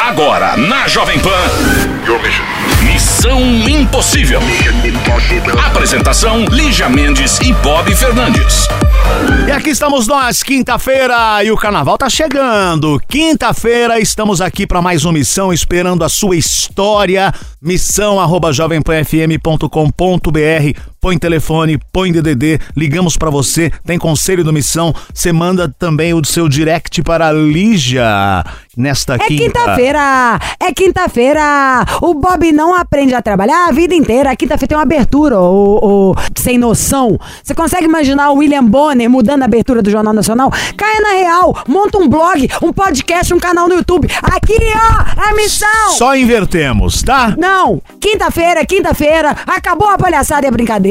Agora na Jovem Pan. Missão Impossível. Apresentação: Lígia Mendes e Bob Fernandes. E aqui estamos nós, quinta-feira, e o carnaval tá chegando. Quinta-feira estamos aqui para mais uma missão, esperando a sua história. Missão jovempanfm.com.br. Põe telefone, põe DDD, ligamos para você. Tem conselho do Missão. Você manda também o seu direct para a Lígia nesta É quinta. quinta-feira! É quinta-feira! O Bob não aprende a trabalhar a vida inteira. Quinta-feira tem uma abertura, o, sem noção. Você consegue imaginar o William Bonner mudando a abertura do Jornal Nacional? Caia na real, monta um blog, um podcast, um canal no YouTube. Aqui, ó, é a missão! Só invertemos, tá? Não! Quinta-feira, quinta-feira, acabou a palhaçada e a brincadeira.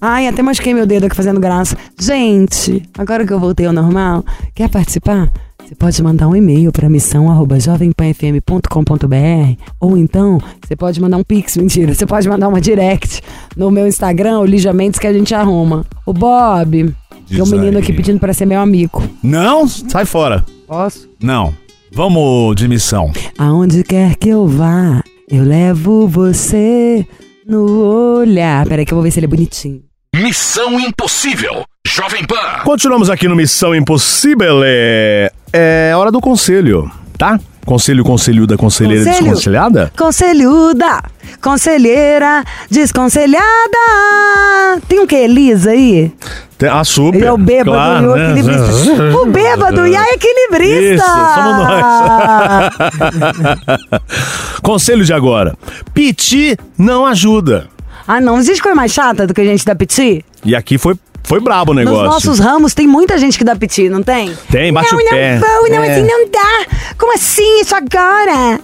Ai, até machuquei meu dedo aqui fazendo graça. Gente, agora que eu voltei ao normal, quer participar? Você pode mandar um e-mail para missão@jovempanfm.com.br ou então você pode mandar um pix, mentira, você pode mandar uma direct no meu Instagram, o Lígia Mendes, que a gente arruma. O Bob, tem um Diz menino aí. aqui pedindo para ser meu amigo. Não? Sai fora. Posso? Não. Vamos de missão. Aonde quer que eu vá, eu levo você no olhar. Peraí que eu vou ver se ele é bonitinho. Missão Impossível. Jovem Pan. Continuamos aqui no Missão Impossível. É, é hora do conselho, tá? Conselho, conselhuda, conselheira, Conselho. desconselhada? Conselhuda, conselheira, desconselhada. Tem um que, Elisa aí? Tem- Ah, super. Ele é o bêbado claro, e o né? equilibrista. O bêbado e a equilibrista. Isso, somos nós. Conselho de agora. Piti não ajuda. ah, não. Existe coisa mais chata do que a gente dar piti? E aqui foi, foi brabo o Nos negócio. nossos ramos tem muita gente que dá piti, não tem? Tem, bate não, o pé. Não, vou, não, É. assim não dá. Como assim isso agora?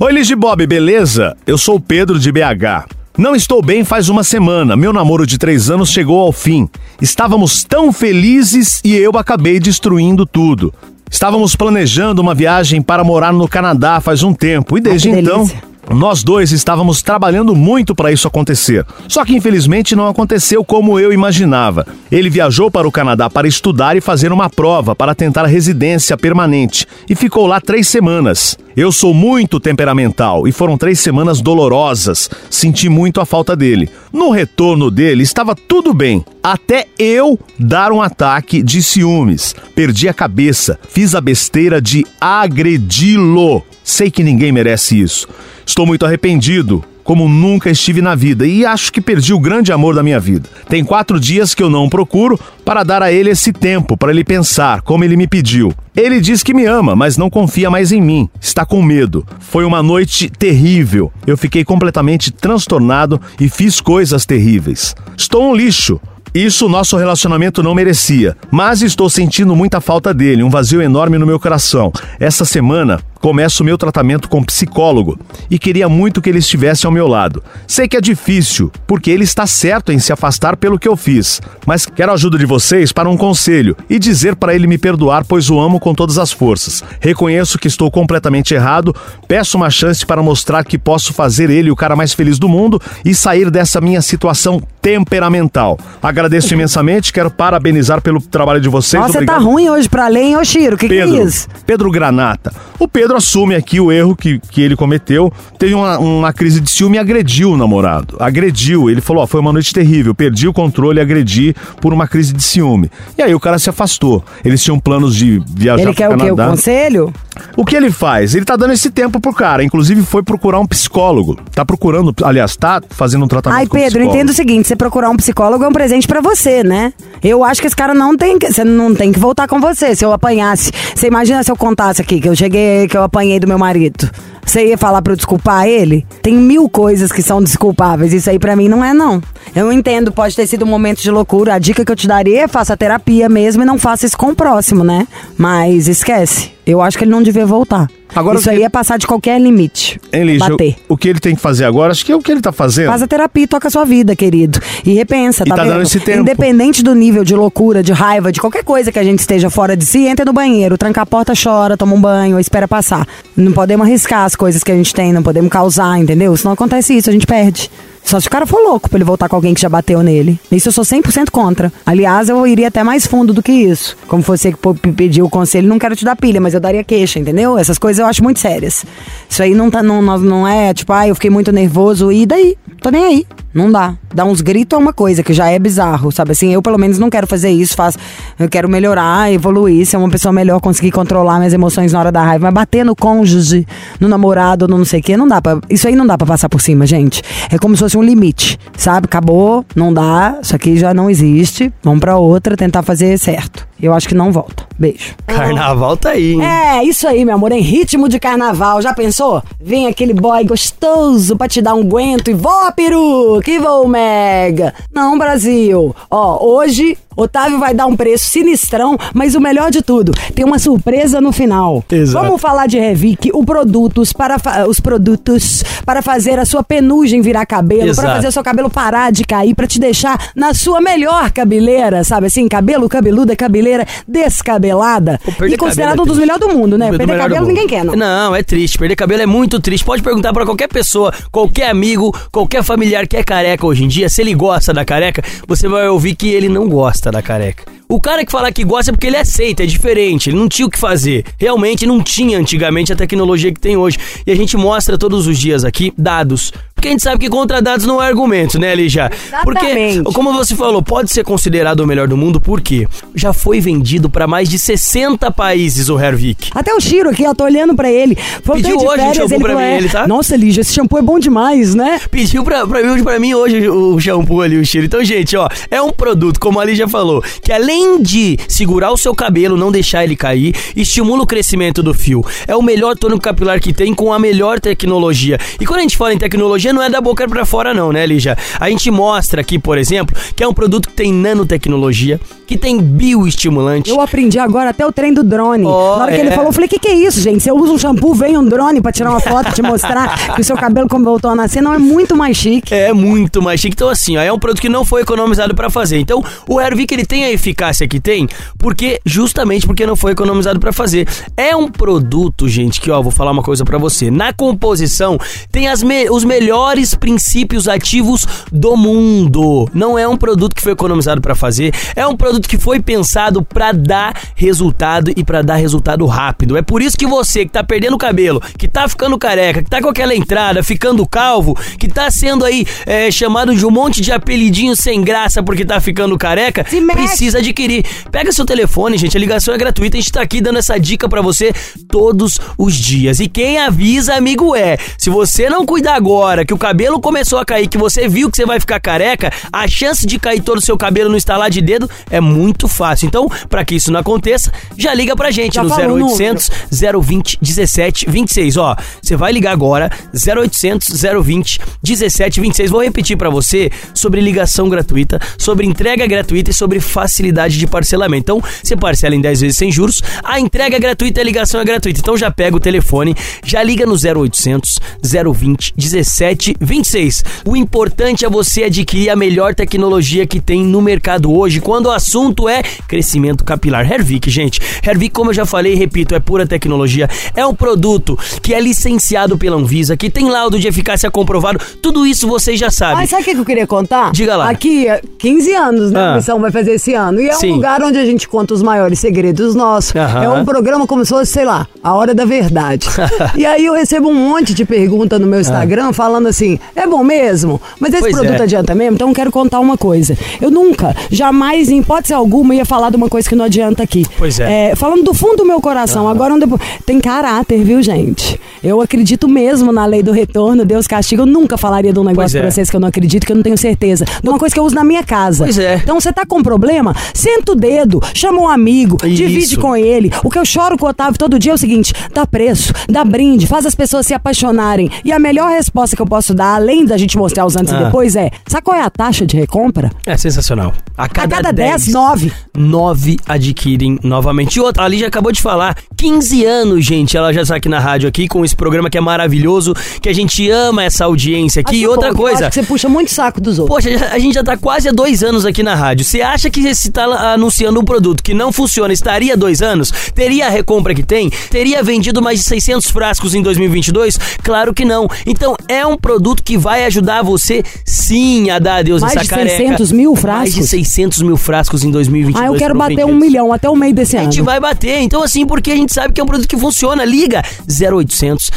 Oi, Liz de Bob, beleza? Eu sou o Pedro de BH. Não estou bem faz uma semana. Meu namoro de três anos chegou ao fim. Estávamos tão felizes e eu acabei destruindo tudo. Estávamos planejando uma viagem para morar no Canadá faz um tempo e desde Ai, que então delícia. Nós dois estávamos trabalhando muito para isso acontecer. Só que infelizmente não aconteceu como eu imaginava. Ele viajou para o Canadá para estudar e fazer uma prova para tentar residência permanente e ficou lá três semanas. Eu sou muito temperamental e foram três semanas dolorosas. Senti muito a falta dele. No retorno dele estava tudo bem, até eu dar um ataque de ciúmes. Perdi a cabeça, fiz a besteira de agredi-lo. Sei que ninguém merece isso. Estou muito arrependido, como nunca estive na vida, e acho que perdi o grande amor da minha vida. Tem quatro dias que eu não o procuro para dar a ele esse tempo, para ele pensar, como ele me pediu. Ele diz que me ama, mas não confia mais em mim. Está com medo. Foi uma noite terrível. Eu fiquei completamente transtornado e fiz coisas terríveis. Estou um lixo. Isso nosso relacionamento não merecia, mas estou sentindo muita falta dele, um vazio enorme no meu coração. Essa semana começo o meu tratamento com psicólogo e queria muito que ele estivesse ao meu lado. Sei que é difícil, porque ele está certo em se afastar pelo que eu fiz, mas quero a ajuda de vocês para um conselho e dizer para ele me perdoar, pois o amo com todas as forças. Reconheço que estou completamente errado, peço uma chance para mostrar que posso fazer ele o cara mais feliz do mundo e sair dessa minha situação temperamental. Agradeço imensamente, quero parabenizar pelo trabalho de vocês. Nossa, você tá Obrigado. ruim hoje pra ler, hein, ô Chiro? O que, que é Pedro, isso? Pedro Granata. O Pedro assume aqui o erro que, que ele cometeu. Teve uma, uma crise de ciúme e agrediu o namorado. Agrediu. Ele falou: ó, foi uma noite terrível. Perdi o controle e agredi por uma crise de ciúme. E aí o cara se afastou. Eles tinham planos de viajar Ele quer o quê? O conselho? O que ele faz? Ele tá dando esse tempo pro cara. Inclusive foi procurar um psicólogo. Tá procurando, aliás, tá fazendo um tratamento Ai, Pedro, entenda o seguinte: você procurar um psicólogo é um presente pra você, né? Eu acho que esse cara não tem que. Você não tem que voltar com você. Se eu apanhasse. Você imagina se eu contasse aqui que eu cheguei, que eu apanhei do meu marido. Você ia falar pra eu desculpar ele? Tem mil coisas que são desculpáveis. Isso aí pra mim não é, não. Eu entendo, pode ter sido um momento de loucura. A dica que eu te daria é faça terapia mesmo e não faça isso com o próximo, né? Mas esquece. Eu acho que ele não devia voltar. Agora, isso o que- aí é passar de qualquer limite. Lígia, Bater. o que ele tem que fazer agora, acho que é o que ele tá fazendo. Faz a terapia e toca a sua vida, querido. E repensa, E tá, tá vendo? dando esse tempo. Independente do nível de loucura, de raiva, de qualquer coisa que a gente esteja fora de si, entra no banheiro, tranca a porta, chora, toma um banho, espera passar. Não podemos arriscar as coisas que a gente tem, não podemos causar, entendeu? Senão acontece isso, a gente perde. Só se o cara for louco pra ele voltar com alguém que já bateu nele. Isso eu sou 100% contra. Aliás, eu iria até mais fundo do que isso. Como você que pediu o conselho, não quero te dar pilha, mas eu daria queixa, entendeu? Essas coisas eu acho muito sérias. Isso aí não, tá, não, não é tipo, ah, eu fiquei muito nervoso e daí? Tô nem aí. Não dá. Dar uns gritos é uma coisa que já é bizarro, sabe? Assim, eu pelo menos não quero fazer isso. Faço, eu quero melhorar, evoluir, ser uma pessoa melhor, conseguir controlar minhas emoções na hora da raiva. Mas bater no cônjuge, no namorado, no não sei o quê, não dá pra. Isso aí não dá pra passar por cima, gente. É como se fosse um limite, sabe? Acabou, não dá, isso aqui já não existe. Vamos pra outra, tentar fazer certo. Eu acho que não volta. Beijo. Carnaval tá aí, hein? É, isso aí, meu amor, em ritmo de carnaval. Já pensou? Vem aquele boy gostoso pra te dar um guento e voa, peru, que voa, mega. Não, Brasil. Ó, hoje, Otávio vai dar um preço sinistrão, mas o melhor de tudo, tem uma surpresa no final. Exato. Vamos falar de Revic, o produtos para os produtos para fazer a sua penugem virar cabelo, para fazer o seu cabelo parar de cair, pra te deixar na sua melhor cabeleira, sabe assim? Cabelo, cabeluda, cabeleira descabelada. Pô, perder E é um dos melhores do mundo, né? Perder cabelo ninguém quer, não. Não, é triste. Perder cabelo é muito triste. Pode perguntar pra qualquer pessoa, qualquer amigo, qualquer familiar que é careca hoje em dia, se ele gosta da careca, você vai ouvir que ele não gosta da careca. O cara que fala que gosta é porque ele aceita, é diferente, ele não tinha o que fazer. Realmente não tinha antigamente a tecnologia que tem hoje. E a gente mostra todos os dias aqui dados. Porque a gente sabe que contra dados não é argumento, né, Lígia? Porque, Exatamente. como você falou, pode ser considerado o melhor do mundo porque já foi vendido pra mais de 60 países o Hervik. Até o Chiro aqui, ó, tô olhando pra ele. Voltei Pediu hoje um férias, shampoo ele pra mim, é, ele tá? Nossa, Lígia, esse shampoo é bom demais, né? Pediu pra, pra, mim, pra mim hoje o shampoo ali, o cheiro. Então, gente, ó, é um produto, como a já falou, que além de segurar o seu cabelo, não deixar ele cair, estimula o crescimento do fio. É o melhor tônico capilar que tem com a melhor tecnologia. E quando a gente fala em tecnologia, não é da boca pra fora, não, né, Lígia? A gente mostra aqui, por exemplo, que é um produto que tem nanotecnologia, que tem bioestimulante. Eu aprendi agora até o trem do drone. Ó, Na hora que é. ele falou, eu falei, o que, que é isso, gente? Você usa um shampoo, vem um drone pra tirar uma foto, te mostrar que o seu cabelo como voltou a nascer, não é muito mais chique. É muito mais chique. Então, assim, ó, é um produto que não foi economizado pra fazer. Então, o Hervik ele tem a eficácia que tem, porque justamente porque não foi economizado pra fazer. É um produto, gente, que ó, vou falar uma coisa pra você. Na composição tem as me- os melhores princípios ativos do mundo. Não é um produto que foi economizado pra fazer. É um produto que foi pensado pra dar resultado e pra dar resultado rápido. É por isso que você que tá perdendo o cabelo, que tá ficando careca, que tá com aquela entrada, ficando calvo, que tá sendo aí é, chamado de um monte de apelidinho sem graça porque tá ficando careca, precisa adquirir. Pega seu telefone, gente, a ligação é gratuita, a gente tá aqui dando essa dica pra você todos os dias. E quem avisa, amigo, é, se você não cuidar agora, que o cabelo começou a cair, que você viu que você vai ficar careca, a chance de cair todo o seu cabelo no estalar de dedo é muito fácil. Então, pra que isso não aconteça, já liga pra gente Já no falou o 0800 020 17 26. Ó, você vai ligar agora 0800 020 17 26. Vou repetir pra você sobre ligação gratuita, sobre entrega gratuita e sobre facilidade de parcelamento. Então, você parcela em 10 vezes sem juros, a entrega é gratuita e a ligação é gratuita. Então já pega o telefone, já liga no 0800 020 17 26. O importante é você adquirir a melhor tecnologia que tem no mercado hoje, quando o assunto é crescimento capilar. Hervik, gente. Hervik, como eu já falei e repito, é pura tecnologia. É um produto que é licenciado pela Anvisa, que tem laudo de eficácia comprovado. Tudo isso vocês já sabem. Mas sabe o que eu queria contar? Diga lá. Aqui, é 15 anos, né? Ah. A missão vai fazer esse ano. E é Sim. um lugar onde a gente conta os maiores segredos nossos. Aham. É um programa como se fosse, sei lá, a hora da verdade. e aí eu recebo um monte de pergunta no meu Instagram falando assim, é bom mesmo? Mas esse Pois produto é. adianta mesmo? Então eu quero contar uma coisa. Eu nunca, jamais, em hipótese alguma, ia falar de uma coisa que não adianta aqui. Pois é. falando do fundo do meu coração, agora um depois. Tem caráter, viu, gente? Eu acredito mesmo na lei do retorno, Deus castiga. Eu nunca falaria de um negócio é. pra vocês que eu não acredito, que eu não tenho certeza. De uma coisa que eu uso na minha casa. Pois é. Então você tá com problema, senta o dedo, chama um amigo, divide Isso. com ele. O que eu choro com o Otávio todo dia é o seguinte: dá preço, dá brinde, faz as pessoas se apaixonarem. E a melhor resposta que eu posso dar, além da gente mostrar os antes Ah. e depois, é: sabe qual é a taxa de recompra? É sensacional. A cada, a cada 10, 10, 9. 9 adquirem novamente. E outra, a Lígia acabou de falar, 15 anos, gente, ela já está aqui na rádio aqui com esse programa que é maravilhoso, que a gente ama essa audiência aqui. E outra coisa, você puxa muito saco dos outros. Poxa, a gente já tá quase há dois anos aqui na rádio. Você acha que se tá anunciando um produto que não funciona, estaria dois anos? Teria a recompra que tem? Teria vendido mais de 600 frascos em 2022? Claro que não. Então, é um produto que vai ajudar você, sim, a dar adeus Mais essa de careca. 600 mil Mais de frascos? 600 mil frascos em 2022 Ah, eu quero bater um milhão até o meio desse A ano. gente vai bater. Então, assim, porque a gente sabe que é um produto que funciona. Liga 0800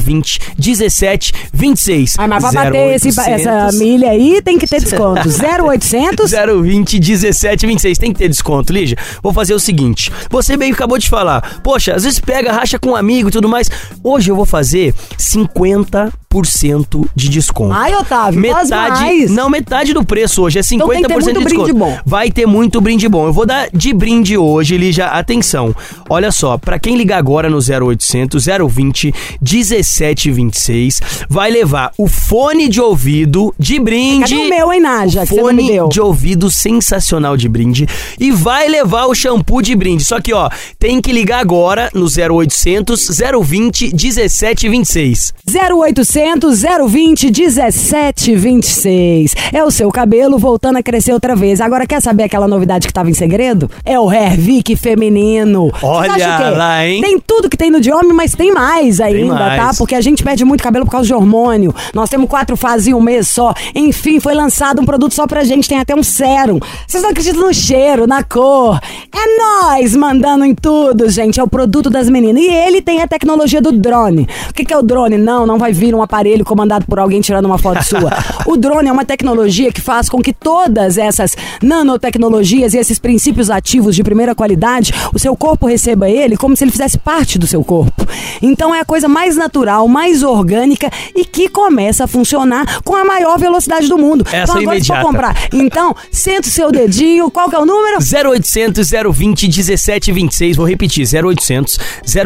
020 17 26. Ah, mas pra bater esse- essa milha aí tem que ter desconto. 0800 020 17 26. Tem que ter desconto, Lígia. Vou fazer o seguinte. Você bem acabou de falar. Poxa, às vezes pega, racha com um amigo e tudo mais. Hoje eu vou fazer 50% de desconto. Ai, Otávio, metade, não, metade do preço hoje é 50% Então tem que ter muito de desconto. brinde bom. Vai ter muito brinde bom. Eu vou dar de brinde hoje, Lígia. Atenção. Olha só, pra quem ligar agora no 0800 020 1726, vai levar o fone de ouvido de brinde. Cadê o meu, hein, Nádia, O fone de ouvido sensacional de brinde e vai levar o shampoo de brinde. Só que, ó, tem que ligar agora no 0800 020 1726. 0800 020 1726. É o seu cabelo voltando a crescer outra vez. Agora, quer saber aquela novidade que tava em segredo? É o Hervik feminino. Olha lá, hein? Tem tudo que tem no de homem, mas tem mais ainda, mais. tá? Porque a gente perde muito cabelo por causa de hormônio. Nós temos quatro fases em um mês só. Enfim, foi lançado um produto só pra gente. Tem até um sérum. Vocês não acreditam no cheiro, na cor. É nós mandando em tudo, gente. É o produto das meninas. E ele tem a tecnologia do drone. O que, que é o drone? Não, não vai vir um aparelho comandado por alguém tirando uma foto sua. O drone é uma tecnologia que faz com que todas essas nanotecnologias e esses princípios ativos de primeira qualidade, o seu corpo receba ele como se ele fizesse parte do seu corpo. Então é a coisa mais natural, mais orgânica e que começa a funcionar com a maior velocidade do mundo. Essa então é agora imediata. comprar. Então, senta o seu dedinho, qual que é o número? 0800 020 1726. Vou repetir: 0800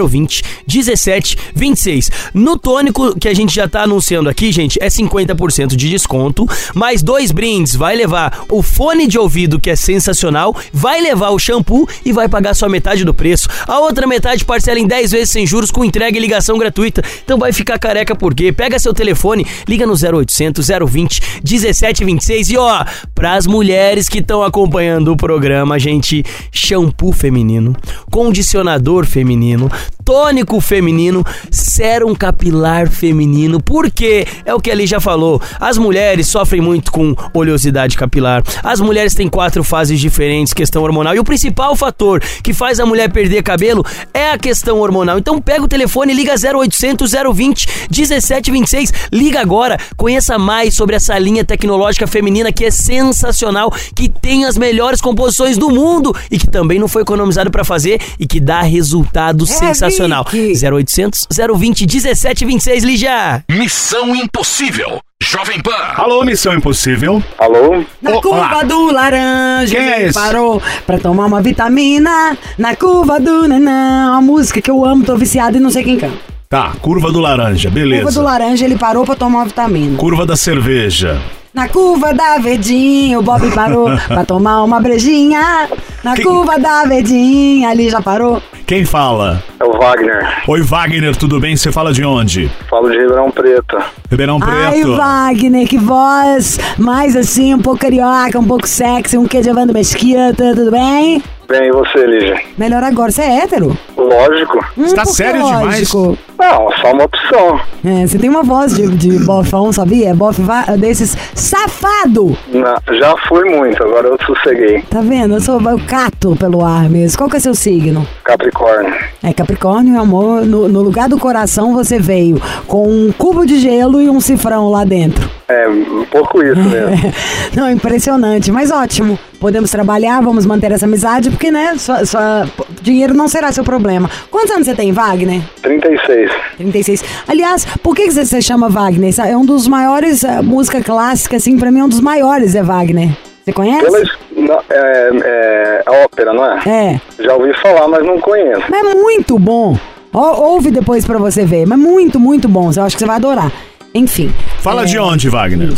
020 1726. No tônico que a gente já tá anunciando aqui, gente, é 50% de desconto. Mais dois brindes. Vai levar o fone de ouvido, que é sensacional. Vai levar o shampoo e vai pagar só metade do preço. A outra metade parcela em 10 vezes sem juros com entrega e ligação gratuita. Então vai ficar careca por quê? Pega seu telefone, liga no 0800 020 1726 e ó, pras mulheres que estão acompanhando o programa, gente, shampoo feminino, condicionador feminino, tônico feminino, sérum capilar feminino. Por quê? É o que ali já falou. As mulheres sofrem muito com oleosidade capilar. As mulheres têm quatro fases diferentes, questão hormonal. E o principal fator que faz a mulher perder cabelo é a questão hormonal. Então pega o telefone, liga 0800 020 1726. Liga agora, conheça mais sobre essa linha tecnológica feminina que é sensacional, que tem as melhores composições do mundo e que também não foi economizado para fazer e que dá resultado sensacional. 0800 020 1726, Lígia. Missão Impossível. Jovem Pan. Alô, Missão Impossível. Alô? Na Ô, curva olá. do laranja, Quem é ele esse? parou pra tomar uma vitamina. Na curva do nanã, uma música que eu amo, tô viciado e não sei quem canta. Tá, curva do laranja, beleza. Curva do laranja, ele parou pra tomar uma vitamina. Curva da cerveja. Na curva da verdinha, o Bob parou pra tomar uma brejinha. Na Quem- curva da verdinha, ali já parou. Quem fala? É o Wagner. Oi, Wagner, tudo bem? Você fala de onde? Falo de Ribeirão Preto. Ribeirão Ai, Preto. Wagner, que voz mais assim, um pouco carioca, um pouco sexy, um quê de Evandro Mesquita, tudo bem? Bem, e você, Lígia? Melhor agora. Você é hétero? Lógico. Hum, tá que sério demais? lógico? Não, só uma opção. É, você tem uma voz de, de bofão, sabia? Bofe va- desses safado. Não, já fui muito, agora eu sosseguei. Tá vendo? Eu sou eu cato pelo ar mesmo. Qual que é seu signo? Capricórnio. É Capricórnio, meu amor. No, no lugar do coração você veio com um cubo de gelo e um cifrão lá dentro. É, um pouco isso mesmo. Não, impressionante, mas ótimo. Podemos trabalhar, vamos manter essa amizade, porque, né, sua, sua- dinheiro não será seu problema. Quantos anos você tem, Wagner? 36. 36. Aliás, por que que você se chama Wagner? Isso É um dos maiores, eh, música clássica, assim, pra mim é um dos maiores, é Wagner. Você conhece? Pela, es- não, é, é a ópera, não é? É. Já ouvi falar, mas não conheço. Mas é muito bom. Ó, ouve depois pra você ver. Mas muito, muito bom. Eu acho que você vai adorar. Enfim. Fala é, de onde, Wagner?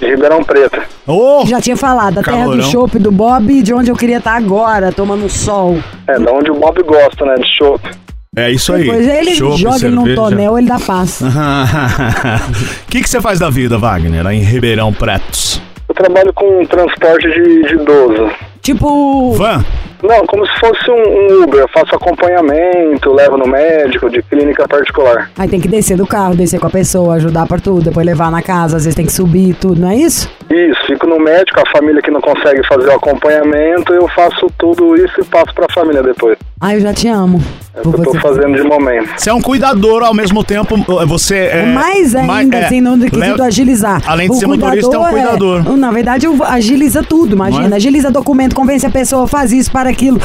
De Ribeirão Preto. Ô, Já tinha falado, da terra do Calorão. chopp do Bob e de onde eu queria estar agora, tomando sol. É, da onde o Bob gosta, né? De chopp. é isso aí. Depois ele Chopp, joga ele num cerveja. tonel, ele dá paz. O que que você faz da vida, Wagner, lá em Ribeirão Preto? Eu trabalho com transporte de, de idoso. Tipo, Van? Não, como se fosse um, Uber. Eu faço acompanhamento, levo no médico, de clínica particular. aí tem que descer do carro, descer com a pessoa, ajudar pra tudo, depois levar na casa, às vezes tem que subir tudo, não é isso? Isso, fico no médico, a família que não consegue fazer o acompanhamento, eu faço tudo isso e passo pra família depois. Ah, eu já te amo. É o que eu tô fazendo de momento. Você é um cuidador ao mesmo tempo. Você é. Mais ainda, mais- é, assim, no quesito leva- agilizar. Além de O ser motorista, é um cuidador cuidador. na verdade, eu- agiliza tudo, imagina. Não é? Agiliza documento, convence a pessoa, faz isso, para aquilo.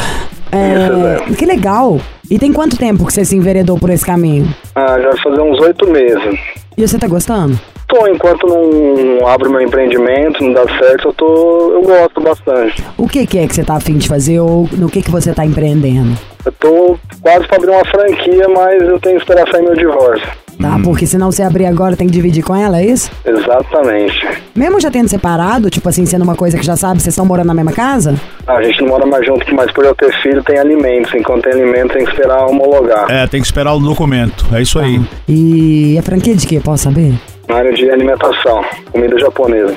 É, Isso, que legal. E tem quanto tempo que você se enveredou por esse caminho? Ah, já vai fazer uns oito meses. E você tá gostando? Tô, enquanto não abro meu empreendimento, não dá certo, eu tô. eu gosto bastante. O que, que é que você tá afim de fazer ou no que, que você tá empreendendo? Eu tô quase pra abrir uma franquia, mas eu tenho que esperar sair meu divórcio. Tá? Hum. Porque senão você abrir agora tem que dividir com ela, é isso? Exatamente. Mesmo já tendo separado, tipo assim, sendo uma coisa que já sabe, vocês estão morando na mesma casa? Ah, A gente não mora mais junto, mas por eu ter filho tem alimentos. Enquanto tem alimentos tem que esperar homologar. É, tem que esperar o documento. É isso aí. E a franquia de quê? Posso saber? Na área de alimentação, comida japonesa.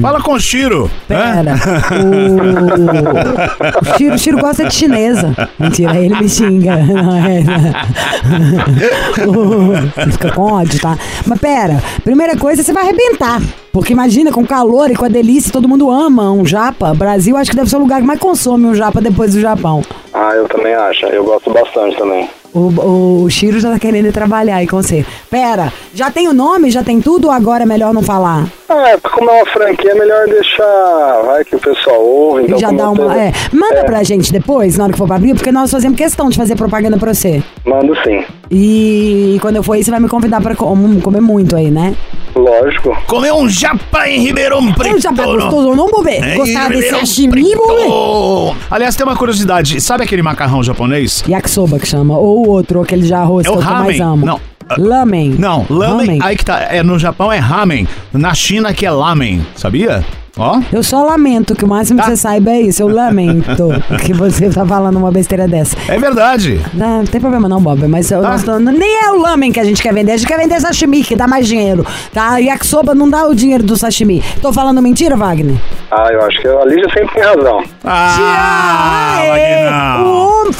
Fala com o Chiro. Pera, o... o Chiro, Chiro gosta de chinesa. Mentira, ele me xinga. Não, é... Ele fica com ódio, tá? Mas pera, primeira coisa, você vai arrebentar. Porque imagina, com calor e com a delícia, todo mundo ama um japa. Brasil acho que deve ser o lugar que mais consome um japa depois do Japão. Ah, eu também acho. Eu gosto bastante também. O, o Chiro já tá querendo trabalhar aí com você. Pera, já tem o nome, já tem tudo ou agora é melhor não falar? Ah, é, como é uma franquia, é melhor deixar. Vai que o pessoal ouve. Então e já dá uma. tenho- É, manda É, pra gente depois, na hora que for pra abrir, porque nós fazemos questão de fazer propaganda pra você. Mando sim. E quando eu for aí, você vai me convidar pra co- um, comer muito aí, né? Lógico. Comer um japa em Ribeirão Preto. Eu já tá gostoso, não, bobê? Em Gostar desse sashimi, bobê? Aliás, tem uma curiosidade. Sabe aquele macarrão japonês? Yakisoba que chama, ou o outro, aquele de arroz É o que eu mais ramen. amo. Não. Lamen. Não, lamen, aí que tá. É, no Japão é ramen. Na China que é lamen, sabia? Ó. Eu só lamento que o máximo Tá. que você saiba é isso. Eu lamento que você tá falando uma besteira dessa. É verdade. Não, não tem problema não, Bob, mas eu Tá. nem é o lamen que a gente quer vender, a gente quer vender sashimi, que dá mais dinheiro, tá? Yakisoba não dá o dinheiro do sashimi. Tô falando mentira, Wagner? Ah, eu acho que a Lígia sempre tem razão. Ah, Aê! O homem falou o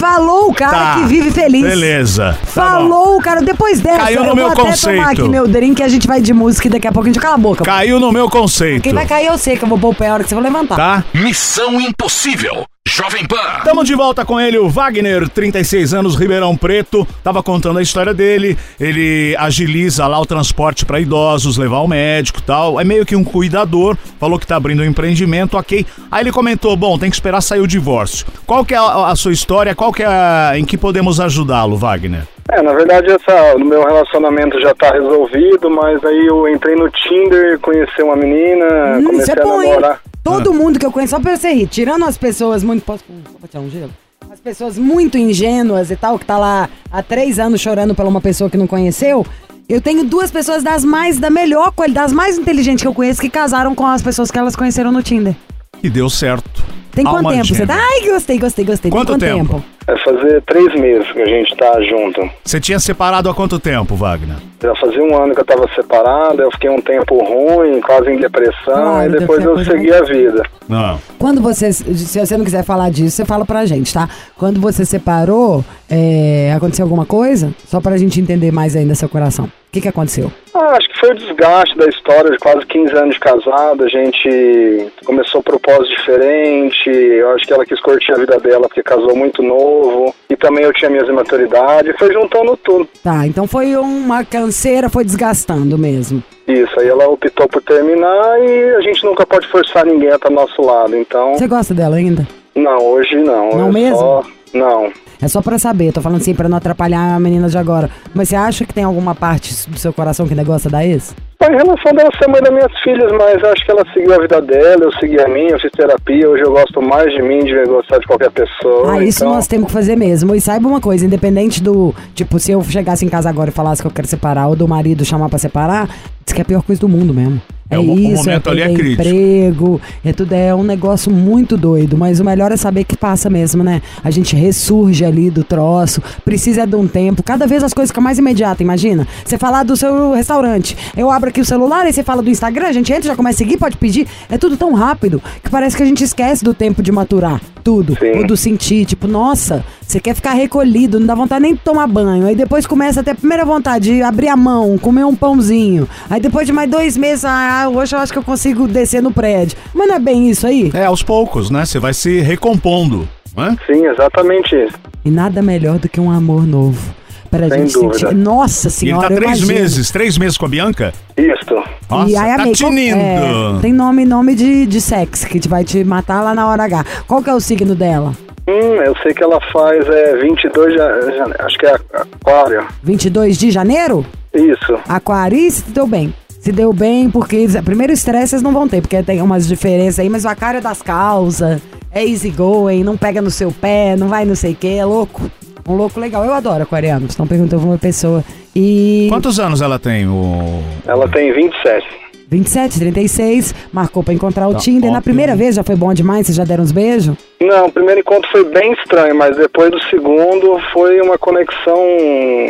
cara Tá. que vive feliz. Beleza. Tá bom. Falou o cara, depois dessa, Caiu no eu meu vou até conceito. tomar aqui meu drink e a gente vai de música e daqui a pouco a gente cala a boca. Caiu no meu conceito. Quem vai cair eu sei que eu vou pôr o pé a hora que você for levantar. Tá? Missão Impossível. Jovem Pan. Estamos de volta com ele, o Wagner, 36 anos, Ribeirão Preto. Tava contando a história dele. Ele agiliza lá o transporte para idosos, levar ao médico e tal. É meio que um cuidador. Falou que tá abrindo um empreendimento, ok. Aí ele comentou: bom, tem que esperar sair o divórcio. Qual que é a, a sua história? Qual que é a, em que podemos ajudá-lo, Wagner? É, na verdade, essa, o meu relacionamento já tá resolvido, mas aí eu entrei no Tinder, conheci uma menina, Hum, comecei isso é a bom, hein? namorar. Todo mundo que eu conheço, só pra você rir, tirando as pessoas muito. Posso tirar um gelo? As pessoas muito ingênuas e tal, que tá lá há três anos chorando por uma pessoa que não conheceu. Eu tenho duas pessoas das mais, da melhor qualidade, das mais inteligentes que eu conheço, que casaram com as pessoas que elas conheceram no Tinder. E deu certo. Tem quanto Alma tempo você gêmea. tá? Ai, gostei, gostei, gostei. Tem Quanto quanto tempo? É fazer três meses que a gente tá junto. Você tinha separado há quanto tempo, Wagner? Já fazia um ano que eu tava separado, eu fiquei um tempo ruim, quase em depressão, e depois eu segui a vida. Não. Quando você, se você não quiser falar disso, você fala pra gente, tá? Quando você separou, é, aconteceu alguma coisa? Só pra gente entender mais ainda seu coração. O que que aconteceu? Ah, acho que foi o desgaste da história de quase 15 anos de casado. A gente começou propósito diferente. Eu acho que ela quis curtir a vida dela porque casou muito novo. E também eu tinha minhas imaturidades. Foi juntando tudo. Tá, então foi uma canseira, foi desgastando mesmo. Isso, aí ela optou por terminar e a gente nunca pode forçar ninguém a estar do nosso lado. Então, Você gosta dela ainda? não, hoje não. Não Eu mesmo? Só... Não. É só pra saber, tô falando assim pra não atrapalhar a menina de agora. Mas você acha que tem alguma parte do seu coração que ainda gosta da ex? Em relação dela ser mãe das minhas filhas, mas acho que ela seguiu a vida dela, eu segui a minha, eu fiz terapia, hoje eu gosto mais de mim, de gostar de qualquer pessoa. Ah, isso então... nós temos que fazer mesmo. E saiba uma coisa, independente do. Tipo, se eu chegasse em casa agora e falasse que eu quero separar, ou do marido chamar pra separar, diz que é a pior coisa do mundo mesmo. É, É, o mo- o isso, momento é ali é crítico. emprego, é tudo, é um negócio muito doido, mas o melhor é saber que passa mesmo, né? A gente ressurge ali do troço, precisa de um tempo, cada vez as coisas ficam mais imediatas, imagina. Você falar do seu restaurante, eu abro aqui o celular, aí você fala do Instagram, a gente entra, já começa a seguir, pode pedir, é tudo tão rápido que parece que a gente esquece do tempo de maturar tudo, Sim. ou do sentir, tipo, nossa, você quer ficar recolhido, não dá vontade nem de tomar banho. Aí depois começa a ter a primeira vontade de abrir a mão, comer um pãozinho. Aí depois de mais dois meses, ah, hoje eu acho que eu consigo descer no prédio. Mas não é bem isso aí? É, aos poucos, né? Você vai se recompondo, né? Sim, exatamente isso. E nada melhor do que um amor novo. Pra Sem gente dúvida. sentir. Nossa E ele senhora, tá três imagino. meses, três meses com a Bianca? Isso. Nossa, e aí, tá amigo, tinindo. é, tem nome nome de, de sexo que te vai te matar lá na hora H. Qual que é o signo dela? Hum, eu sei que ela faz é 22 de jane- acho que é aquário. 22 de janeiro? Isso. Aquário, se deu bem. Se deu bem, porque primeiro estresse vocês não vão ter, porque tem umas diferenças aí, mas o é das causas, é easy going, não pega no seu pé, não vai não sei o que, é louco. Um louco legal. Eu adoro aquariano. Estão perguntando pra uma pessoa. E. Quantos anos ela tem? O... Ela tem 27. 27, 36, marcou pra encontrar o Tá Tinder. Na primeira vez já foi bom demais? Vocês já deram uns beijos? Não, o primeiro encontro foi bem estranho, mas depois do segundo foi uma conexão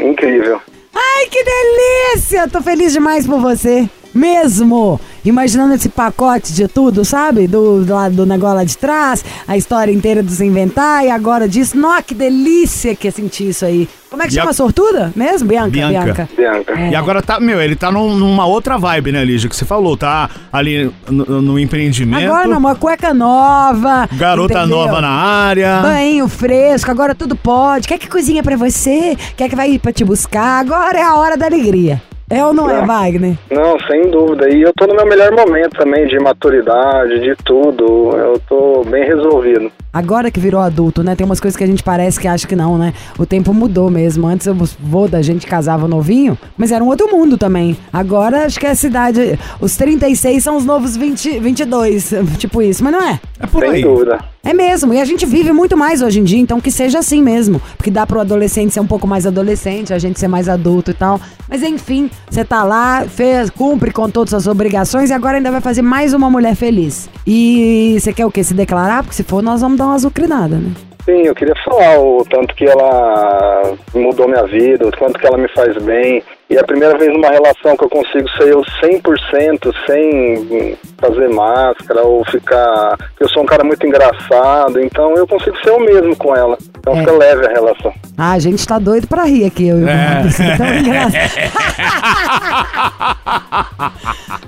incrível. Ai, que delícia! Tô feliz demais por você. Mesmo! Imaginando esse pacote de tudo, sabe? Do, do, lado do negócio lá de trás, a história inteira dos inventar e agora disso. Nossa, que delícia que é sentir isso aí. Como é que E chama a- sortuda? Mesmo? Bianca? Bianca. Bianca. É. E agora tá, meu, ele tá num- numa outra vibe, né, Lígia? Que você falou, tá ali no, no empreendimento. Agora, meu amor, cueca nova. Garota entendeu? nova na área. Banho fresco, agora tudo pode. Quer que cozinha pra você? Quer que vai ir pra te buscar? Agora é a hora da alegria. É ou não é, É. Wagner? Não, sem dúvida. E eu tô no meu melhor momento também, de maturidade, de tudo. Eu tô bem resolvido. Agora que virou adulto, né? Tem umas coisas que a gente parece que acha que não, né? O tempo mudou mesmo. Antes o vô da gente casava novinho, mas era um outro mundo também. Agora acho que a cidade. Os 36 são os novos 20, 22. Tipo isso, mas não é. É por sem aí. dúvida. É mesmo, e a gente vive muito mais hoje em dia, então que seja assim mesmo. Porque dá pro adolescente ser um pouco mais adolescente, a gente ser mais adulto e tal. Mas enfim, você tá lá, fez, cumpre com todas as obrigações e agora ainda vai fazer mais uma mulher feliz. E você quer o quê? Se declarar? Porque se for, nós vamos dar uma azucrinada, né? Sim, eu queria falar o tanto que ela mudou minha vida, o quanto que ela me faz bem. E é a primeira vez numa relação que eu consigo ser eu 100% sem fazer máscara ou ficar. Eu sou um cara muito engraçado, então eu consigo ser eu mesmo com ela. Então É. fica leve a relação. Ah, a gente tá doido pra rir aqui, eu e o É. É tão engraçado.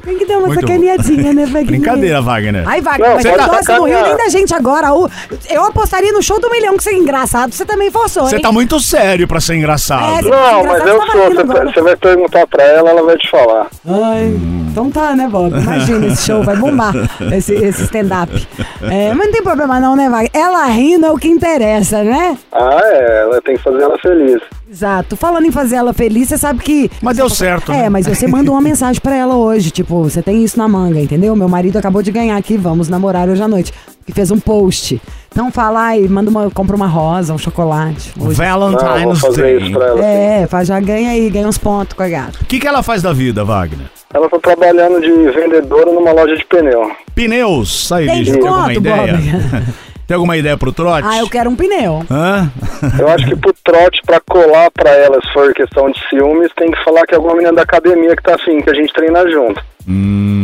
Tem que dar uma Muito bom. sacaneadinha, né, Wagner? Brincadeira, Wagner. Ai, Wagner, Não, mas você você tá gosta no Rio nem da gente agora. Eu apostaria no show do milhão que você é engraçado. Você também forçou, Você hein? tá muito sério pra ser É, engraçado. você- Não, engraçado, mas você eu tava sou. Você, você vai perguntar pra ela, ela vai te falar. Ai, então tá, né, Bob? Imagina esse show, vai bombar esse, esse stand-up. É, mas não tem problema não, né, Wagner? Ela rindo é o que interessa, né? Ah, é, ela tem que fazer ela feliz. Exato. Falando em fazer ela feliz, você sabe que. Mas deu certo, É, né? mas você manda uma mensagem pra ela hoje, tipo, você tem isso na manga, entendeu? Meu marido acabou de ganhar aqui, vamos namorar hoje à noite. Que fez um post. Então fala aí, manda uma, compra uma rosa, um chocolate. Hoje. Valentine's isso Day. ela. É, faz, já ganha aí, ganha uns pontos com a gata. O que, que ela faz da vida, Wagner? Ela tá trabalhando de vendedora numa loja de pneu. Pneus. Aí, Tem Lígia, tem alguma ideia? Tem alguma ideia pro trote? Ah, eu quero um pneu. Hã? Eu acho que pro trote, pra colar pra ela, se for questão de ciúmes, tem que falar que é alguma menina da academia que tá afim, que a gente treina junto.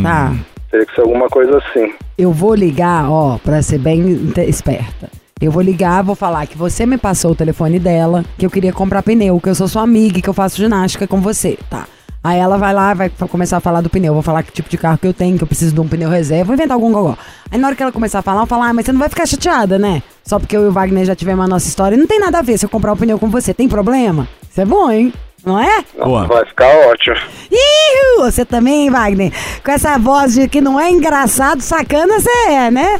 Tá. Teria que ser alguma coisa assim. Eu vou ligar, ó, pra ser bem esperta. Eu vou ligar, vou falar que você me passou o telefone dela, que eu queria comprar pneu, que eu sou sua amiga que eu faço ginástica com você, tá? Aí ela vai lá, vai começar a falar do pneu. Eu vou falar que tipo de carro que eu tenho, que eu preciso de um pneu reserva. Vou inventar algum gogó. Aí na hora que ela começar a falar, eu falar, ah, mas você não vai ficar chateada, né? Só porque eu e o Wagner já tivemos a nossa história. Não tem nada a ver se eu comprar um pneu com você. Tem problema? Isso é bom, hein? Não é? Boa. Vai ficar ótimo. Ihu! Você também, Wagner? Com essa voz de que não é engraçado, sacana você é, né?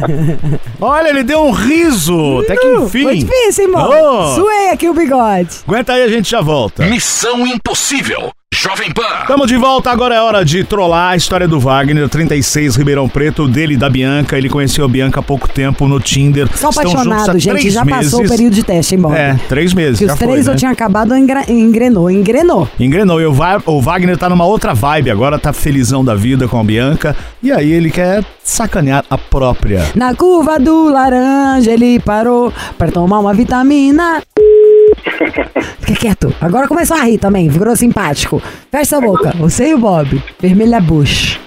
Olha, ele deu um riso. Até que enfim. Foi difícil, irmão. Oh. Suei aqui o bigode. Aguenta aí, a gente já volta. Missão Impossível. Jovem Pan. Estamos de volta, agora é hora de trollar a história do Wagner, 36, Ribeirão Preto, dele e da Bianca. Ele conheceu a Bianca há pouco tempo no Tinder. Só apaixonado, gente. três Já passou o meses. período de teste, embora. É, três meses. Que já os foi, três né? eu tinha acabado, engra- engrenou. Engrenou. Engrenou. E o, Va- o Wagner tá numa outra vibe agora, tá felizão da vida com a Bianca. E aí ele quer sacanear a própria. Na curva do laranja, ele parou pra tomar uma vitamina. Fica quieto. Agora começou a rir também, virou simpático. Fecha a boca. Você e o Bob. Vermelha a bucha.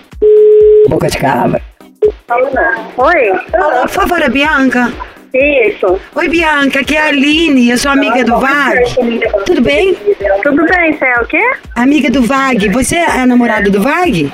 Boca de cabra. Oi? Olá, por favor, é Bianca. Isso. Oi, Bianca, aqui é a Aline, eu sou amiga do Vag. Tudo bem? Tudo bem, você é o quê? Amiga do Vag. Você é a namorada do Vag?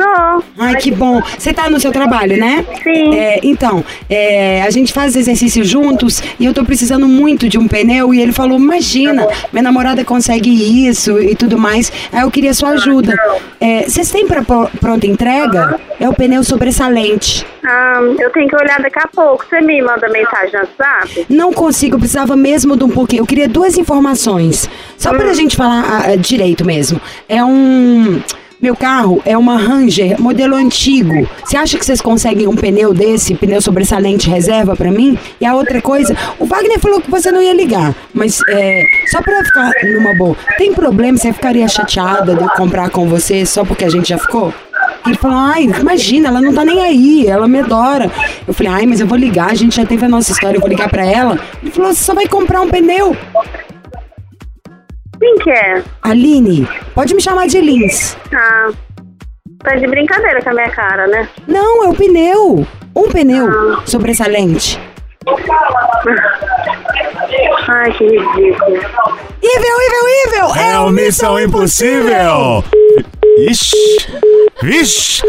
Sou. Ai, que bom. Você tá no seu trabalho, né? Sim. É, então, é, a gente faz exercício juntos e eu tô precisando muito de um pneu. E ele falou: Imagina, minha namorada consegue isso e tudo mais. Aí eu queria sua ajuda. É, Vocês têm pra pro- pronta entrega? É o pneu sobressalente. Ah, eu tenho que olhar daqui a pouco. Você me manda mensagem no WhatsApp? Não consigo, eu precisava mesmo de um pouquinho. Eu queria duas informações. Só pra gente falar ah, ah, direito mesmo. É um. Meu carro é uma Ranger, modelo antigo. Você acha que vocês conseguem um pneu desse, pneu sobressalente reserva pra mim? E a outra coisa, o Wagner falou que você não ia ligar, mas é, só pra ficar numa boa, tem problema? Você ficaria chateada de eu comprar com você só porque a gente já ficou? Ele falou, ai, imagina, ela não tá nem aí, ela me adora. Eu falei, ai, mas eu vou ligar, a gente já teve a nossa história, eu vou ligar pra ela. Ele falou, você só vai comprar um pneu. Quem que é? Aline, pode me chamar de Lins. Ah, tá de brincadeira com a minha cara, né? Não, é o pneu. Um pneu sobressalente. Ai, que ridículo. Ível, ível, ível! É o Missão Impossível! Ixi! Vixe!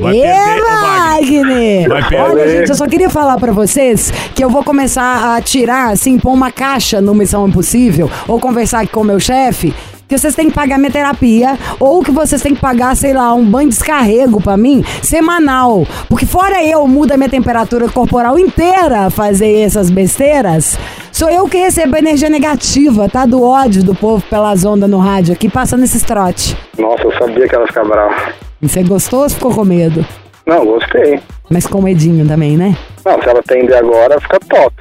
Vai perder o Wagner. Vai. Olha, gente, eu só queria falar pra vocês que eu vou começar a tirar, assim, pôr uma caixa no Missão Impossível, ou conversar aqui com o meu chefe, que vocês têm que pagar minha terapia, ou que vocês têm que pagar, sei lá, um banho de descarrego pra mim, semanal. Porque fora eu muda minha temperatura corporal inteira a fazer essas besteiras, sou eu que recebo a energia negativa, tá? Do ódio do povo pelas ondas no rádio aqui, passando esses trote. Nossa, eu sabia que ela ficava brava. E você gostou ou ficou com medo? Não, gostei. Mas com medinho também, né? Não, se ela atender agora, fica top.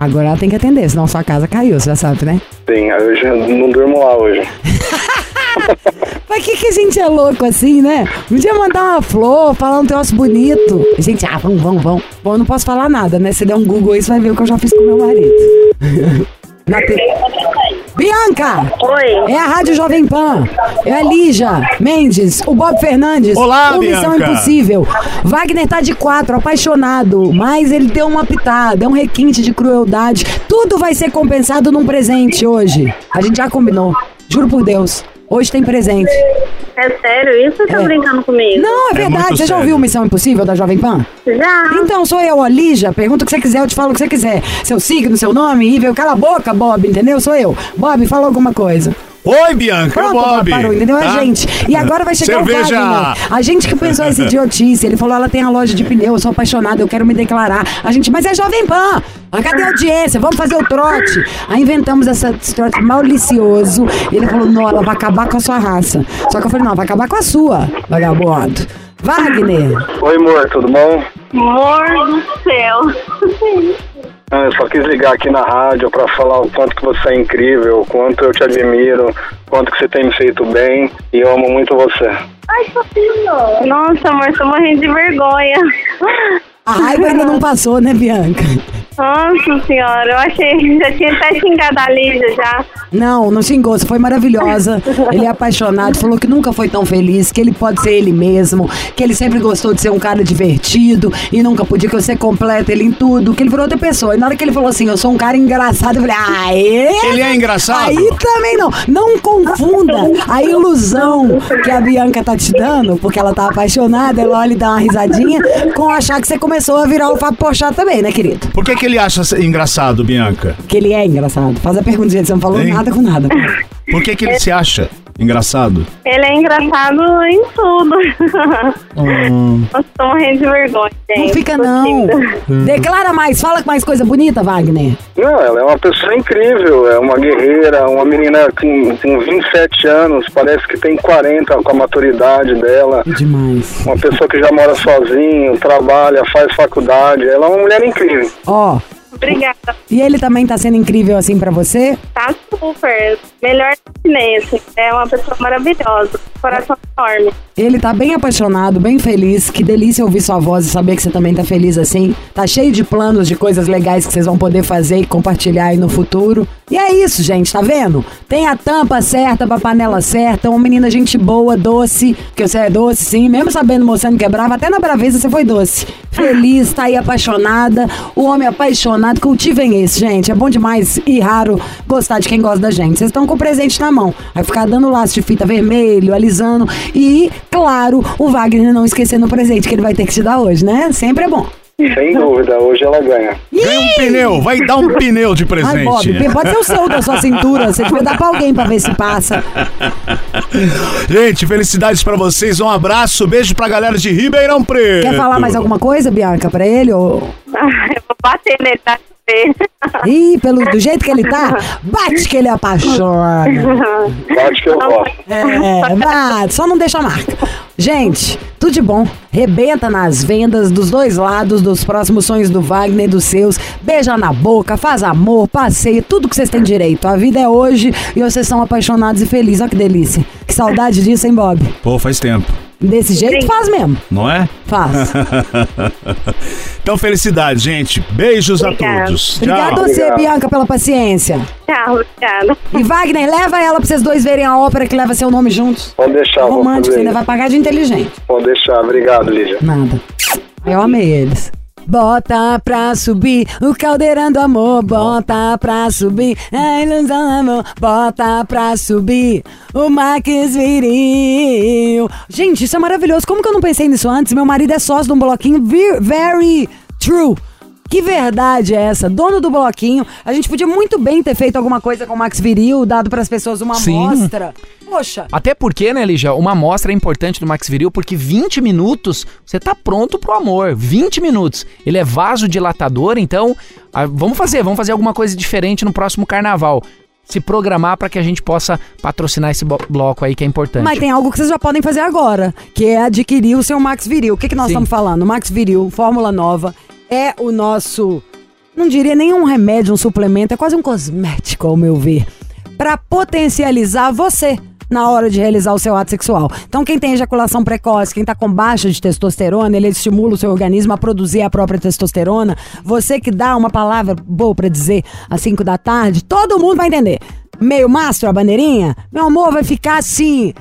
Agora ela tem que atender, senão sua casa caiu, você já sabe, né? Sim, hoje eu não durmo lá hoje. Mas que que a gente é louco assim, né? Um dia mandar uma flor, falar um troço bonito. A gente, ah, vamos, vamos, vamos. Bom, eu não posso falar nada, né? Se der um Google aí, você vai ver o que eu já fiz com meu marido. Na te- Bianca! Oi. É a Rádio Jovem Pan. É a Lígia Mendes, o Bob Fernandes. Olá, o Missão Bianca. Impossível. Wagner tá de quatro, apaixonado, mas ele deu uma pitada, deu um requinte de crueldade. Tudo vai ser compensado num presente hoje. A gente já combinou. Juro por Deus. Hoje tem presente. É sério isso ou você tá É. brincando comigo? Não, é É verdade. muito Você já ouviu Missão Impossível da Jovem Pan? Já. Então, sou eu, a Lígia. Pergunta o que você quiser, eu te falo o que você quiser. Seu signo, seu nome, Ivel, cala a boca, Bob, entendeu? Sou eu. Bob, fala alguma coisa. Oi, Bianca, é o Pronto, Bob. parou, entendeu? É tá? a gente. E agora vai chegar Cerveja. o Wagner. A gente que pensou essa idiotice. Ele falou, ela tem a loja de pneu, eu sou apaixonada, eu quero me declarar. A gente, mas é Jovem Pan. Ah, Cadê a audiência? Vamos fazer o trote. Aí inventamos essa- esse trote malicioso. E ele falou, não, ela vai acabar com a sua raça. Só que eu falei, não, vai acabar com a sua, vagabundo. Wagner, Oi, amor, tudo bom? Amor do céu. Ah, Eu só quis ligar aqui na rádio pra falar o quanto que você é incrível, o quanto eu te admiro, o quanto que você tem me feito bem e eu amo muito você. Ai, fofinho. Nossa, amor, tô morrendo de vergonha. A raiva ainda não passou, né, Bianca? Nossa senhora, eu achei. Já tinha até xingado a Lígia já. Não, não xingou, você foi maravilhosa. Ele é apaixonado, falou que nunca foi tão feliz, que ele pode ser ele mesmo, que ele sempre gostou de ser um cara divertido e nunca podia que você completa ele em tudo, que ele virou outra pessoa. E na hora que ele falou assim, eu sou um cara engraçado, eu falei, ah, é? Ele é engraçado? Aí também não. Não confunda a ilusão que a Bianca tá te dando, porque ela tá apaixonada, ela olha e dá uma risadinha, com achar que você começou a virar o Fábio Porchat também, né, querido? Por que, que ele acha engraçado, Bianca? Que ele é engraçado. Faz a pergunta, gente, você não falou Hein? nada com nada. Por que, que ele se acha engraçado? Ele é engraçado em tudo. Hum. Tô morrendo de vergonha, gente. Não fica Tô não. tímida. Declara mais, fala com mais coisa bonita, Wagner. Não, ela é uma pessoa incrível, é uma guerreira, uma menina com, com 27 anos, parece que tem 40 com a maturidade dela. Demais. Uma pessoa que já mora sozinho, trabalha, faz faculdade. Ela é uma mulher incrível. Ó, Obrigada. e ele também tá sendo incrível assim pra você? Tá super. Melhor que nesse. É uma pessoa maravilhosa. Coração enorme. Ele tá bem apaixonado, bem feliz. Que delícia ouvir sua voz e saber que você também tá feliz assim. Tá cheio de planos, de coisas legais que vocês vão poder fazer e compartilhar aí no futuro. E é isso, gente, tá vendo? Tem a tampa certa pra panela certa. Uma menina gente boa, doce. Porque você é doce, sim. Mesmo sabendo mostrando que é brava, até na braveza você foi doce. Feliz, tá aí apaixonada. O homem apaixonado. Cultivem esse, gente. É bom demais e raro gostar de quem gosta da gente. Vocês estão com o presente na mão. Vai ficar dando laço de fita vermelho, alisando. E, claro, o Wagner não esquecendo o presente que ele vai ter que te dar hoje, né? Sempre é bom. Sem dúvida, hoje ela ganha. Ganha um pneu, vai dar um pneu de Ai, presente. Bob, pode ser o seu da sua cintura. Você devia dar pra alguém pra ver se passa. Gente, felicidades pra vocês, um abraço, beijo pra galera de Ribeirão Preto. Quer falar mais alguma coisa, Bianca, pra ele? Ou... Ah, eu vou bater nele, tá? Ih, pelo, do jeito que ele tá, bate que ele apaixona. Bate que eu gosto. É, bate, só não deixa a marca. Gente, tudo de bom. Rebenta nas vendas dos dois lados dos próximos sonhos do Wagner e dos seus. Beija na boca, faz amor, passeia, tudo que vocês têm direito. A vida é hoje e vocês são apaixonados e felizes. Olha que delícia. Que saudade disso, hein, Bob? Pô, faz tempo, Desse jeito faz mesmo. não é? Faz. então, felicidades, gente. Beijos Obrigada. a todos. Obrigado Tchau. a você. Bianca, pela paciência. Tchau, obrigada. E Wagner, leva ela pra vocês dois verem a ópera que leva seu nome juntos. Pode deixar, Romântico, você ainda vai pagar de inteligente. Pode deixar, obrigado, Lígia. Nada. Eu amei eles. Bota pra subir o caldeirão do amor, bota pra subir a ilusão do amor, bota pra subir o Max Viril. Gente, isso é maravilhoso. Como que eu não pensei nisso antes? Meu marido é sócio de um bloquinho very true. Que verdade é essa? Dono do bloquinho. A gente podia muito bem ter feito alguma coisa com o Max Viril, dado pras pessoas uma Sim. amostra. Poxa. Até porque, né, Lígia, uma amostra é importante do Max Viril, porque 20 minutos você tá pronto pro amor. 20 minutos. Ele é vasodilatador, então ah, vamos fazer, vamos fazer alguma coisa diferente no próximo carnaval. Se programar para que a gente possa patrocinar esse bloco aí que é importante. Mas tem algo que vocês já podem fazer agora, que é adquirir o seu Max Viril. O que, que nós Sim. estamos falando? Max Viril, fórmula nova, é o nosso, não diria nem um remédio, um suplemento, é quase um cosmético, ao meu ver, para potencializar você na hora de realizar o seu ato sexual. Então, quem tem ejaculação precoce, quem tá com baixa de testosterona, ele estimula o seu organismo a produzir a própria testosterona. Você que dá uma palavra boa pra dizer às 5 da tarde, todo mundo vai entender. Meio mastro a bandeirinha, meu amor, vai ficar assim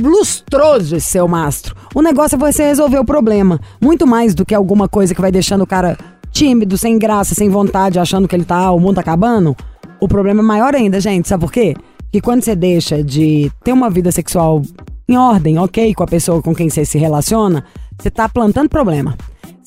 lustroso esse seu mastro. O negócio é você resolver o problema. Muito mais do que alguma coisa que vai deixando o cara tímido, sem graça, sem vontade, achando que ele tá, o mundo tá acabando. O problema é maior ainda, gente. Sabe por quê? Que quando você deixa de ter uma vida sexual em ordem, ok, com a pessoa com quem você se relaciona, você tá plantando problema.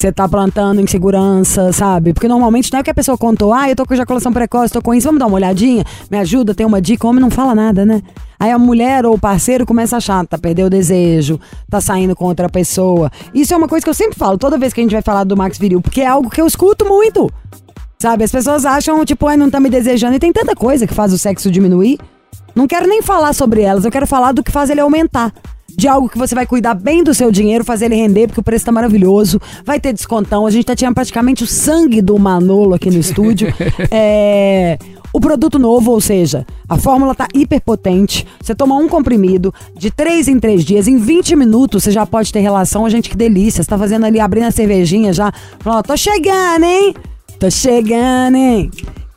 Você tá plantando insegurança, sabe? Porque normalmente não é que a pessoa contou, ah, eu tô com ejaculação precoce, tô com isso, vamos dar uma olhadinha? Me ajuda, tem uma dica, o homem não fala nada, né? Aí a mulher ou o parceiro começa a achar, tá perdeu o desejo, tá saindo com outra pessoa. Isso é uma coisa que eu sempre falo, toda vez que a gente vai falar do Max Viril, porque é algo que eu escuto muito. Sabe? As pessoas acham, tipo, ai, não tá me desejando. E tem tanta coisa que faz o sexo diminuir. Não quero nem falar sobre elas, eu quero falar do que faz ele aumentar. De algo que você vai cuidar bem do seu dinheiro, fazer ele render, porque o preço tá maravilhoso. Vai ter descontão. A gente tá tirando praticamente o sangue do Manolo aqui no estúdio. é. O produto novo, ou seja, a fórmula tá hiperpotente. Você toma um comprimido de 3 em 3 dias, em 20 minutos você já pode ter relação. Gente, que delícia. Você tá fazendo ali, abrindo a cervejinha já. Falando, tô chegando, hein? Tô chegando, hein?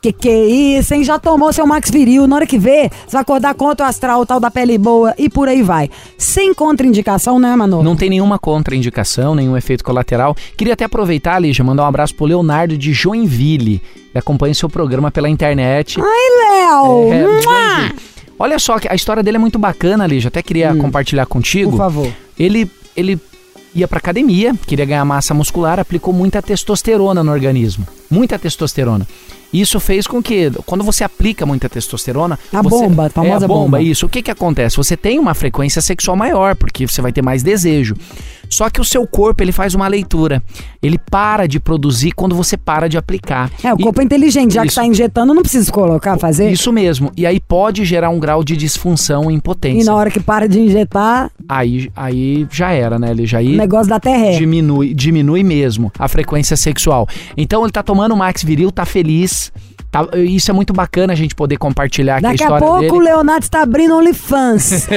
Que que é isso, hein? Já tomou seu Max Viril. Na hora que vê, você vai acordar contra o astral, o tal da pele boa e por aí vai. Sem contraindicação, né, Manu? Não tem nenhuma contraindicação, nenhum efeito colateral. Queria até aproveitar, Lígia, mandar um abraço pro Leonardo de Joinville. Ele acompanha o seu programa pela internet. Ai, Léo! É! Joinville. Olha só, que a história dele é muito bacana, Lígia. Até queria compartilhar contigo. Hum. Por favor. Ele, ele ia pra academia, queria ganhar massa muscular, aplicou muita testosterona no organismo. Muita testosterona. Isso fez com que, quando você aplica muita testosterona. A você- bomba, a é, famosa a bomba. bomba. Isso. O que que acontece? Você tem uma frequência sexual maior, porque você vai ter mais desejo. Só que o seu corpo, ele faz uma leitura. Ele para de produzir quando você para de aplicar. É, o E- corpo é inteligente, já que Isso. tá injetando, não precisa colocar, fazer. Isso mesmo. E aí pode gerar um grau de disfunção e E impotência. na hora que para de injetar, Aí, aí já era, né, Ele já o negócio da terra é. diminui, diminui mesmo a frequência sexual. Então ele tá tomando o Max Viril, tá feliz. Yeah. Tá- isso é muito bacana a gente poder compartilhar aqui Daqui a a história pouco dele. o Leonardo está abrindo OnlyFans.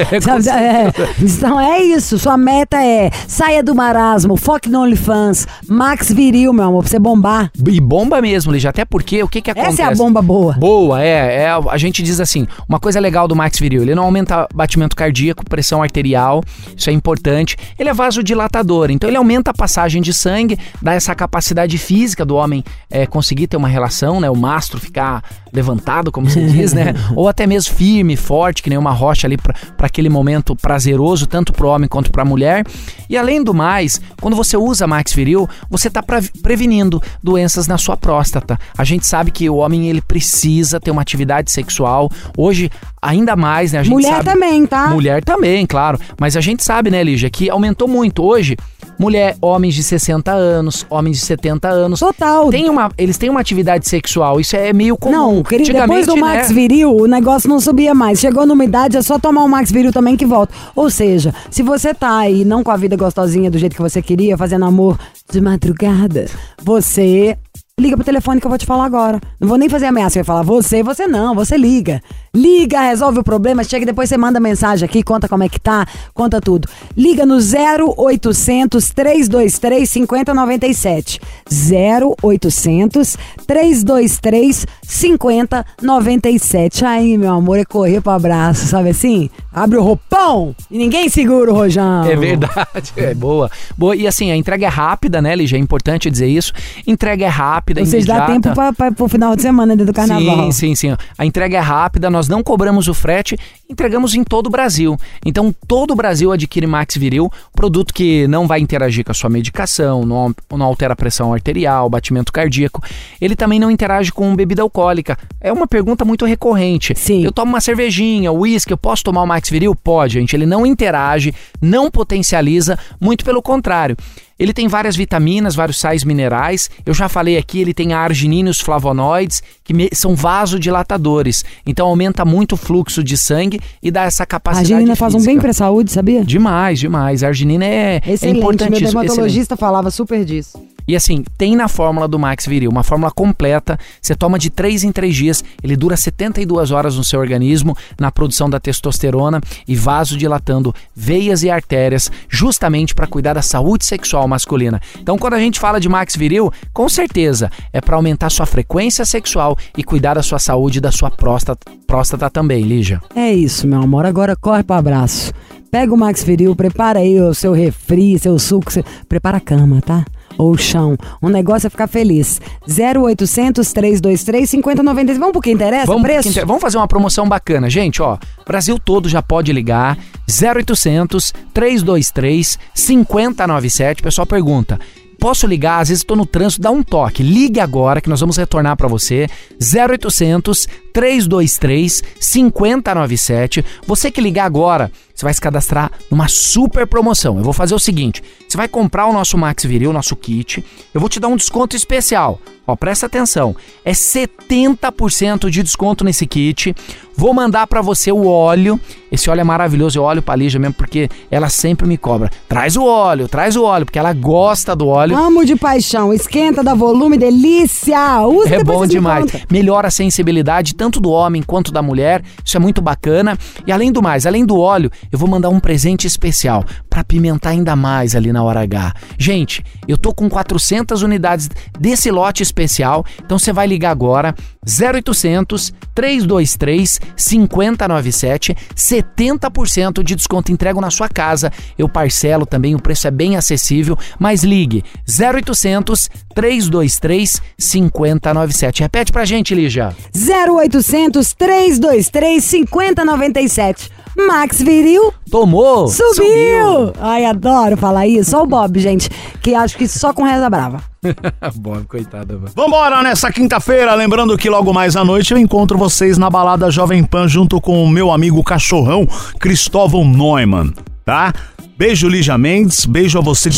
É. Então é isso. Sua meta é saia do marasmo, foque no OnlyFans, Max Viril, meu amor, pra você bombar. E bomba mesmo, Lígia, até porque o que que acontece? Essa é a bomba boa. Boa, é, é. A gente diz assim, uma coisa legal do Max Viril, ele não aumenta batimento cardíaco, pressão arterial, isso é importante. Ele é vasodilatador, então ele aumenta a passagem de sangue, dá essa capacidade física do homem é, conseguir ter uma relação, né? O mastro ficar levantado, como se diz, né? Ou até mesmo firme, forte, que nem uma rocha ali para aquele momento prazeroso, tanto pro homem quanto pra mulher. E além do mais, quando você usa Max Viril, você tá pra- prevenindo doenças na sua próstata. A gente sabe que o homem ele precisa ter uma atividade sexual. Hoje, ainda mais, né? A gente Mulher sabe- também, tá? Mulher também, claro. Mas a gente sabe, né, Lígia, que aumentou muito hoje. Mulher, homens de 60 anos, homens de 70 anos. Total. Tem uma, eles têm uma atividade sexual. Isso é meio comum. Não, depois do Max né? Viril, o negócio não subia mais. Chegou numa idade, é só tomar o Max Viril também que volta. Ou seja, se você tá aí não com a vida gostosinha do jeito que você queria, fazendo amor de madrugada, você liga pro telefone que eu vou te falar agora. Não vou nem fazer ameaça, eu vou falar você, você não, você liga. Liga, resolve o problema, chega e depois você manda mensagem aqui, conta como é que tá, conta tudo. Liga no 0800 323 5097. 0800 323 5097. Aí, meu amor, é correr pro abraço, sabe assim? Abre o roupão e ninguém segura o rojão. É verdade, é boa. Boa. E assim, a entrega é rápida, né, Lígia? É importante dizer isso. Entrega é rápida, Ou seja, dá tempo pra, pra, pro final de semana dentro do carnaval. Sim, sim, sim. A entrega é rápida, nós não cobramos o frete, entregamos em todo o Brasil. Então, todo o Brasil adquire Max Viril, produto que não vai interagir com a sua medicação, não, não altera a pressão arterial, batimento cardíaco. Ele também não interage com bebida alcoólica. É uma pergunta muito recorrente. Sim. Eu tomo uma cervejinha, uísque, eu posso tomar o Max Viril? Pode, gente. Ele não interage, não potencializa, muito pelo contrário. Ele tem várias vitaminas, vários sais minerais. Eu já falei aqui, ele tem a arginina e os flavonoides, que são vasodilatadores. Então aumenta muito o fluxo de sangue e dá essa A capacidade arginina faz um bem física. pra saúde, sabia? Demais, demais. A arginina é, é Excelente, meu importantíssima. excelente. dermatologista falava super disso. E assim, tem na fórmula do Max Viril, uma fórmula completa. Você toma de 3 em 3 dias, ele dura 72 horas no seu organismo, na produção da testosterona e vasodilatando veias e artérias, justamente para cuidar da saúde sexual masculina. Então, quando a gente fala de Max Viril, com certeza é para aumentar sua frequência sexual e cuidar da sua saúde e da sua próstata, próstata também, Lígia. É isso, meu amor. Agora corre pro abraço. Pega o Max Viril, prepara aí o seu refri, seu suco. seu- Prepara a cama, tá? Ou o chão. O negócio é ficar feliz. 0800 323 5096. Vamos pro que interessa? Vamos, preço? inter- vamos fazer uma promoção bacana, gente, ó. Brasil todo já pode ligar 0800 323 5097. O pessoal pergunta: Posso ligar? Às vezes estou no trânsito, dá um toque. Ligue agora que nós vamos retornar para você. 0800 323 5097. Você que ligar agora, você vai se cadastrar numa super promoção. Eu vou fazer o seguinte: você vai comprar o nosso Max Viril, o nosso kit, eu vou te dar um desconto especial. Ó, presta atenção. É 70% de desconto nesse kit. Vou mandar pra você o óleo. Esse óleo é maravilhoso, eu olho pra Lígia mesmo porque ela sempre me cobra. Traz o óleo, traz o óleo, porque ela gosta do óleo. Amo de paixão. Esquenta, dá volume, delícia. Usa É bom demais. Melhora a sensibilidade tanto do homem quanto da mulher. Isso é muito bacana. E além do mais, além do óleo, eu vou mandar um presente especial para pimentar ainda mais ali na hora H. Gente, eu tô com 400 unidades desse lote especial, então você vai ligar agora 0800 323 5097, 70% de desconto entrego na sua casa. Eu parcelo também, o preço é bem acessível, mas ligue 0800 323 5097. Repete pra gente, Lígia. 0800 323 5097. Max Viril Tomou! subiu. Ai, adoro falar isso. Só o Bob, gente, que acho que só com reza brava. Bob, coitada. mano. Vambora nessa quinta-feira, lembrando que logo mais à noite eu encontro vocês na balada Jovem Pan junto com o meu amigo cachorrão Cristóvão Neumann, tá? Beijo Lígia Mendes, beijo a você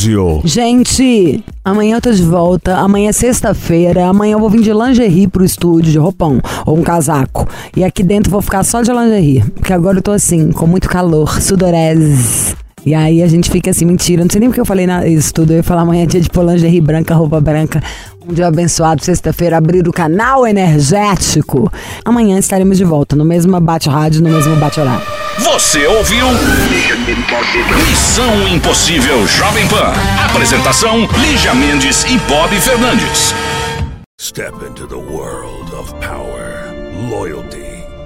Brasil. Gente, amanhã eu tô de volta. Amanhã é sexta-feira. Amanhã eu vou vir de lingerie pro estúdio, de roupão ou um casaco. E aqui dentro vou ficar só de lingerie. Porque agora eu tô assim, com muito calor, sudorese. E aí a gente fica assim, mentira. Não sei nem porque eu falei na- isso tudo. Eu ia falar amanhã é dia de pôr lingerie branca, roupa branca. Um dia abençoado, sexta-feira, abrir o canal energético. Amanhã estaremos de volta, no mesmo bate-rádio, no mesmo bate-horário. Você ouviu? Missão Impossível Jovem Pan. Apresentação: Lígia Mendes e Bob Fernandes. Step into the world of power, loyalty,